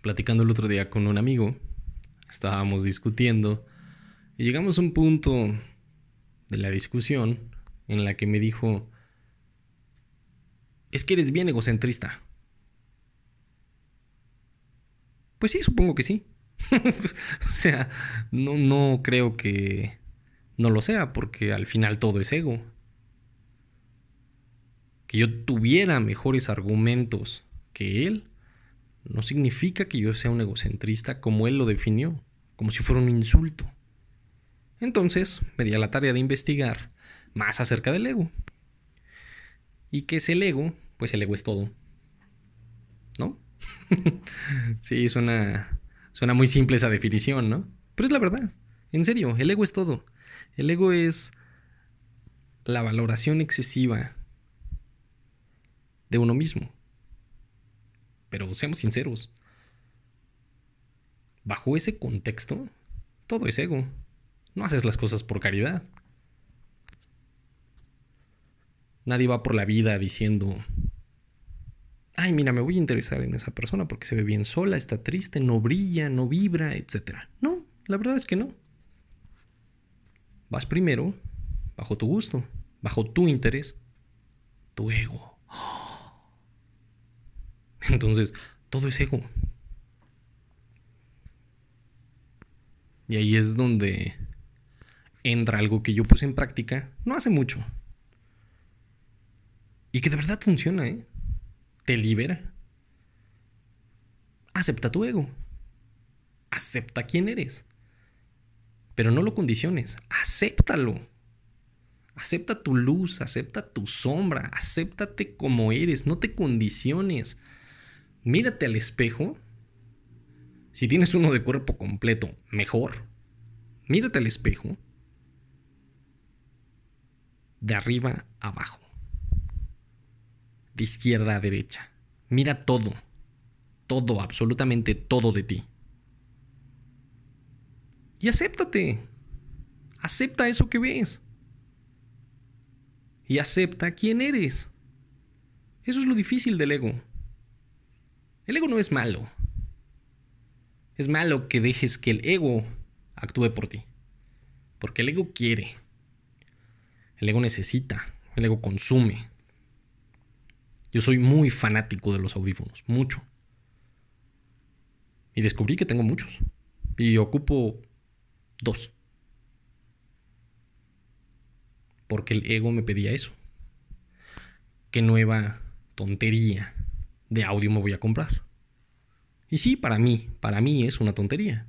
platicando el otro día con un amigo, estábamos discutiendo y llegamos a un punto de la discusión en la que me dijo, es que eres bien egocentrista. Pues sí, supongo que sí. o sea, no, no creo que no lo sea, porque al final todo es ego. Que yo tuviera mejores argumentos que él, no significa que yo sea un egocentrista como él lo definió, como si fuera un insulto. Entonces me di a la tarea de investigar más acerca del ego. ¿Y qué es el ego? Pues el ego es todo. ¿No? sí, suena, suena muy simple esa definición, ¿no? Pero es la verdad. En serio, el ego es todo. El ego es la valoración excesiva de uno mismo. Pero seamos sinceros. Bajo ese contexto, todo es ego. No haces las cosas por caridad. Nadie va por la vida diciendo, ay, mira, me voy a interesar en esa persona porque se ve bien sola, está triste, no brilla, no vibra, etc. No, la verdad es que no. Vas primero bajo tu gusto, bajo tu interés, tu ego. Entonces, todo es ego. Y ahí es donde entra algo que yo puse en práctica no hace mucho. Y que de verdad funciona, ¿eh? Te libera. Acepta tu ego. Acepta quién eres. Pero no lo condiciones. Acéptalo. Acepta tu luz, acepta tu sombra, acéptate como eres, no te condiciones. Mírate al espejo. Si tienes uno de cuerpo completo, mejor. Mírate al espejo. De arriba a abajo de izquierda a derecha. Mira todo, todo, absolutamente todo de ti. Y acéptate. Acepta eso que ves. Y acepta quién eres. Eso es lo difícil del ego. El ego no es malo. Es malo que dejes que el ego actúe por ti. Porque el ego quiere. El ego necesita. El ego consume. Yo soy muy fanático de los audífonos, mucho. Y descubrí que tengo muchos. Y ocupo dos. Porque el ego me pedía eso. ¿Qué nueva tontería de audio me voy a comprar? Y sí, para mí, para mí es una tontería.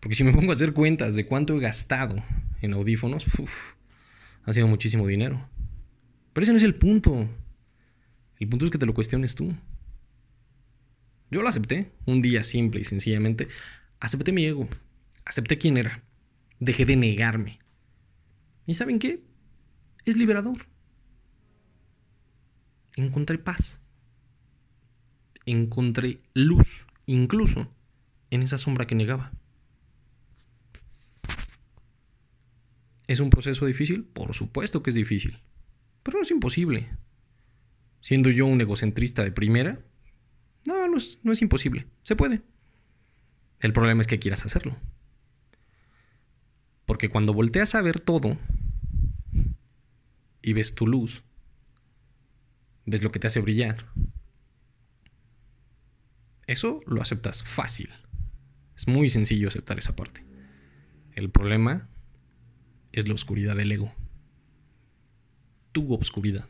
Porque si me pongo a hacer cuentas de cuánto he gastado en audífonos, ha sido muchísimo dinero. Pero ese no es el punto. El punto es que te lo cuestiones tú. Yo lo acepté, un día simple y sencillamente. Acepté mi ego, acepté quién era, dejé de negarme. ¿Y saben qué? Es liberador. Encontré paz. Encontré luz, incluso en esa sombra que negaba. ¿Es un proceso difícil? Por supuesto que es difícil, pero no es imposible siendo yo un egocentrista de primera, no, no es, no es imposible, se puede. El problema es que quieras hacerlo. Porque cuando volteas a ver todo y ves tu luz, ves lo que te hace brillar, eso lo aceptas fácil. Es muy sencillo aceptar esa parte. El problema es la oscuridad del ego. Tu obscuridad.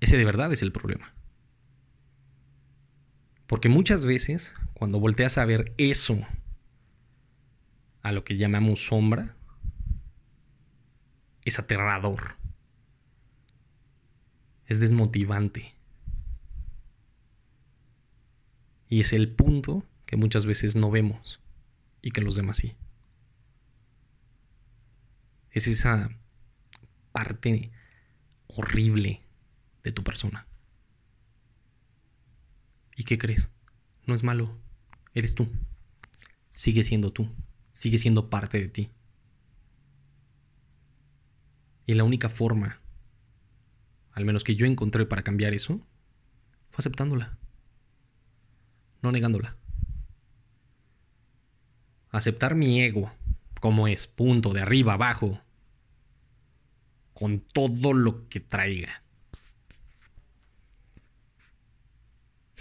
Ese de verdad es el problema. Porque muchas veces, cuando volteas a ver eso, a lo que llamamos sombra, es aterrador. Es desmotivante. Y es el punto que muchas veces no vemos y que los demás sí. Es esa parte horrible de tu persona. ¿Y qué crees? No es malo. Eres tú. Sigue siendo tú. Sigue siendo parte de ti. Y la única forma, al menos que yo encontré para cambiar eso, fue aceptándola. No negándola. Aceptar mi ego como es, punto, de arriba abajo, con todo lo que traiga.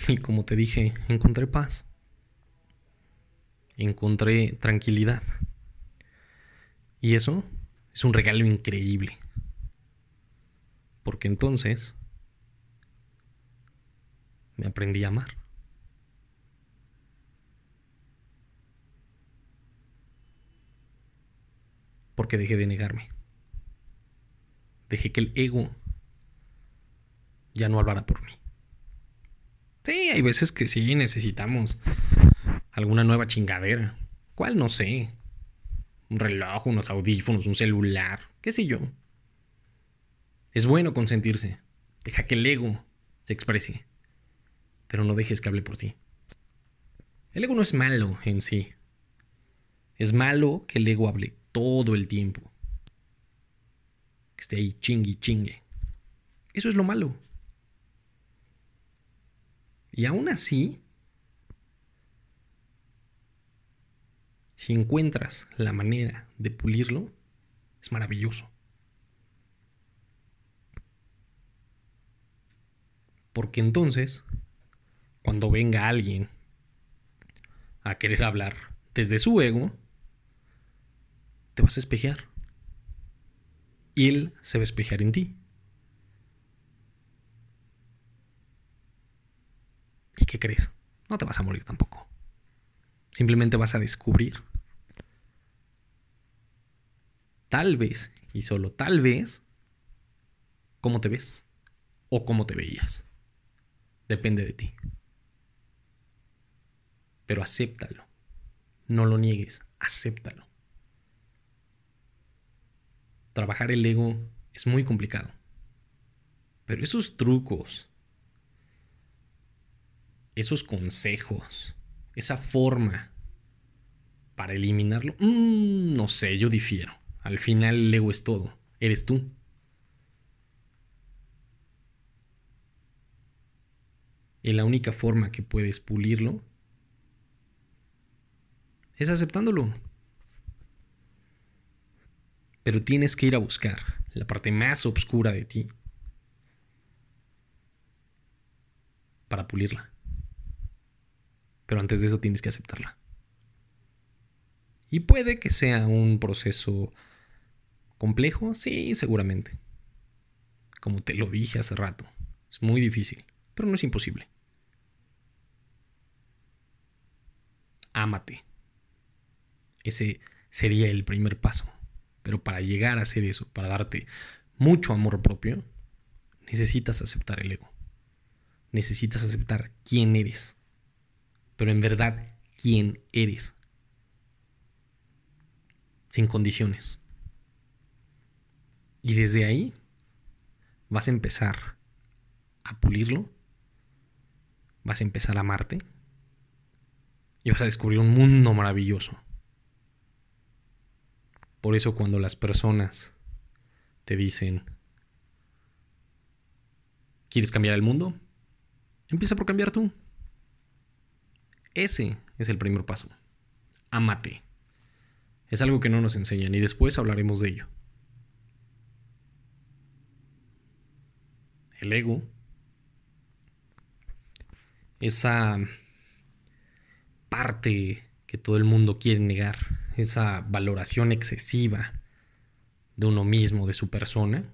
Y como te dije, encontré paz. Encontré tranquilidad. Y eso es un regalo increíble. Porque entonces me aprendí a amar. Porque dejé de negarme. Dejé que el ego ya no hablara por mí. Sí, hay veces que sí necesitamos alguna nueva chingadera. ¿Cuál? No sé. Un reloj, unos audífonos, un celular, qué sé yo. Es bueno consentirse. Deja que el ego se exprese. Pero no dejes que hable por ti. El ego no es malo en sí. Es malo que el ego hable todo el tiempo. Que esté ahí chingue chingue. Eso es lo malo. Y aún así, si encuentras la manera de pulirlo, es maravilloso. Porque entonces, cuando venga alguien a querer hablar desde su ego, te vas a espejear. Y él se va a espejear en ti. ¿Y qué crees? No te vas a morir tampoco. Simplemente vas a descubrir. Tal vez, y solo tal vez, cómo te ves o cómo te veías. Depende de ti. Pero acéptalo. No lo niegues, acéptalo. Trabajar el ego es muy complicado. Pero esos trucos, esos consejos, esa forma para eliminarlo, mmm, no sé, yo difiero. Al final el ego es todo, eres tú. Y la única forma que puedes pulirlo es aceptándolo. Pero tienes que ir a buscar la parte más oscura de ti para pulirla. Pero antes de eso tienes que aceptarla. Y puede que sea un proceso complejo, sí, seguramente. Como te lo dije hace rato, es muy difícil, pero no es imposible. ámate. Ese sería el primer paso. Pero para llegar a hacer eso, para darte mucho amor propio, necesitas aceptar el ego. Necesitas aceptar quién eres. Pero en verdad, quién eres. Sin condiciones. Y desde ahí vas a empezar a pulirlo. Vas a empezar a amarte y vas a descubrir un mundo maravilloso. Por eso cuando las personas te dicen, ¿quieres cambiar el mundo? Empieza por cambiar tú. Ese es el primer paso. Amate. Es algo que no nos enseñan y después hablaremos de ello. El ego, esa parte que todo el mundo quiere negar, esa valoración excesiva de uno mismo, de su persona,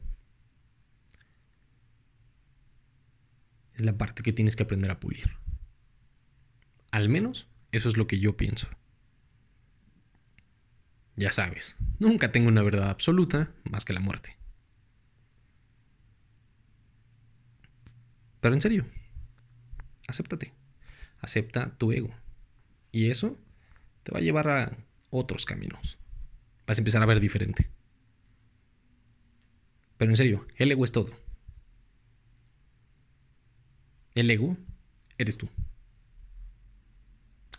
es la parte que tienes que aprender a pulir. Al menos eso es lo que yo pienso. Ya sabes, nunca tengo una verdad absoluta más que la muerte. Pero en serio, acéptate. Acepta tu ego. Y eso te va a llevar a otros caminos. Vas a empezar a ver diferente. Pero en serio, el ego es todo. El ego eres tú.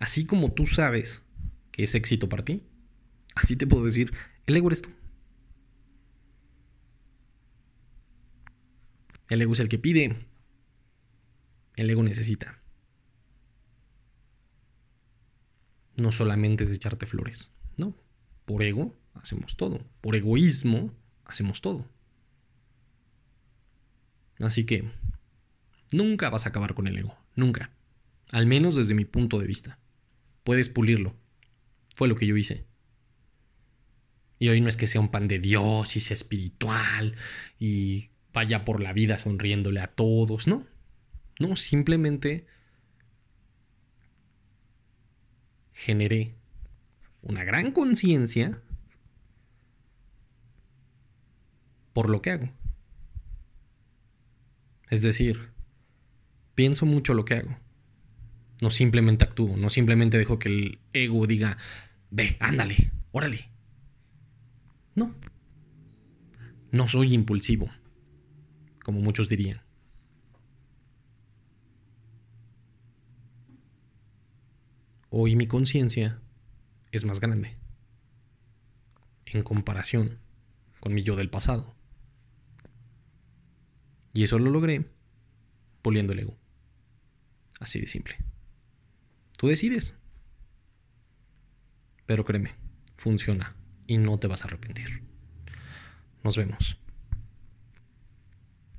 Así como tú sabes que es éxito para ti, así te puedo decir, el ego eres tú. El ego es el que pide. El ego necesita. No solamente es echarte flores. No, por ego hacemos todo. Por egoísmo hacemos todo. Así que nunca vas a acabar con el ego. Nunca. Al menos desde mi punto de vista. Puedes pulirlo. Fue lo que yo hice. Y hoy no es que sea un pan de Dios y sea espiritual y vaya por la vida sonriéndole a todos, no. No, simplemente generé una gran conciencia por lo que hago. Es decir, pienso mucho lo que hago. No simplemente actúo, no simplemente dejo que el ego diga, ve, ándale, órale. No. No soy impulsivo, como muchos dirían. Hoy mi conciencia es más grande en comparación con mi yo del pasado. Y eso lo logré puliendo el ego. Así de simple. Tú decides. Pero créeme, funciona y no te vas a arrepentir. Nos vemos.